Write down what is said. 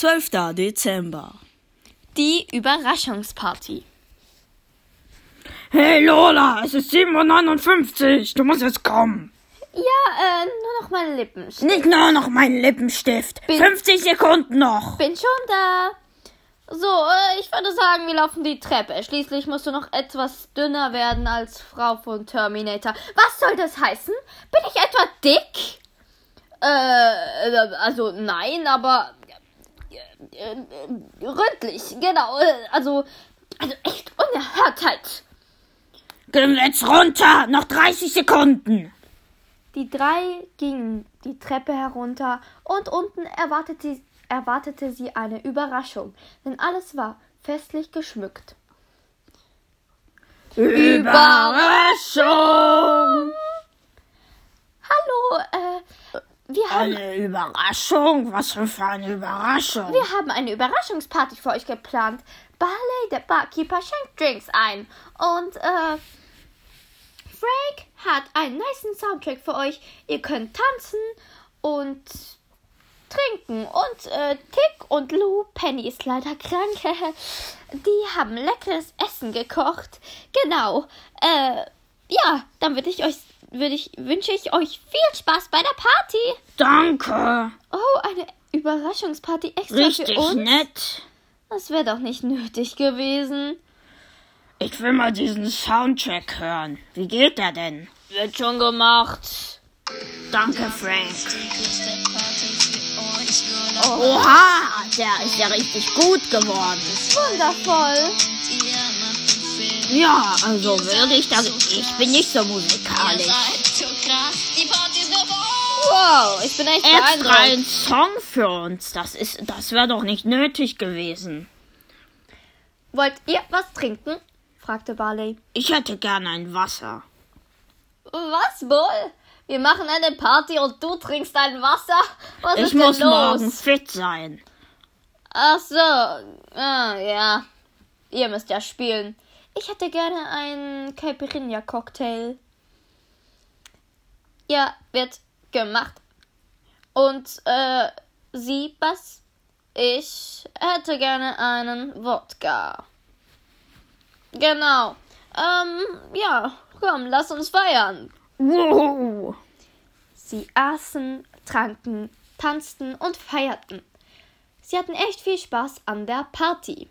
12. Dezember. Die Überraschungsparty. Hey Lola, es ist 7.59 Uhr. Du musst jetzt kommen. Ja, äh, nur noch mein Lippenstift. Nicht nur noch meinen Lippenstift. Bin- 50 Sekunden noch. Bin schon da. So, äh, ich würde sagen, wir laufen die Treppe. Schließlich musst du noch etwas dünner werden als Frau von Terminator. Was soll das heißen? Bin ich etwa dick? Äh, äh, also nein, aber äh, äh, ründlich, genau. Äh, also, also echt Unerhörtheit. Gehen wir jetzt runter. Noch 30 Sekunden. Die drei gingen die Treppe herunter und unten erwartete, erwartete sie eine Überraschung, denn alles war festlich geschmückt. Überraschung. Hallo, äh, wir haben, Eine Überraschung? Was für eine Überraschung? wir haben eine Überraschungsparty für euch geplant. Barley, der Barkeeper, schenkt Drinks ein. Und, äh, Frank hat einen niceen Soundtrack für euch. Ihr könnt tanzen und trinken. Und, äh, Tick und Lou, Penny ist leider krank. Die haben leckeres Essen gekocht. Genau. Äh, ja, dann würde ich euch, würde ich, wünsche ich euch viel Spaß bei der Party. Danke. Oh, eine Überraschungsparty extra Richtig für uns? nett. Das wäre doch nicht nötig gewesen. Ich will mal diesen Soundtrack hören. Wie geht der denn? Wird schon gemacht. Danke, Frank. Oha, der ist ja richtig gut geworden. Wundervoll. Ja, also würde ich das. Ich bin nicht so musikalisch. Wow, ich bin echt Extra ein Song für uns. Das ist, das wäre doch nicht nötig gewesen. Wollt ihr was trinken? fragte Barley. Ich hätte gern ein Wasser. Was wohl? Wir machen eine Party und du trinkst ein Wasser? Was Ich ist muss denn los? morgen fit sein. Ach so. Ah, ja. Ihr müsst ja spielen. Ich hätte gerne einen Caipirinha-Cocktail. Ja, wird gemacht. Und, äh, Sie, was? Ich hätte gerne einen Wodka. Genau. Ähm, ja, komm, lass uns feiern. Wow. Sie aßen, tranken, tanzten und feierten. Sie hatten echt viel Spaß an der Party.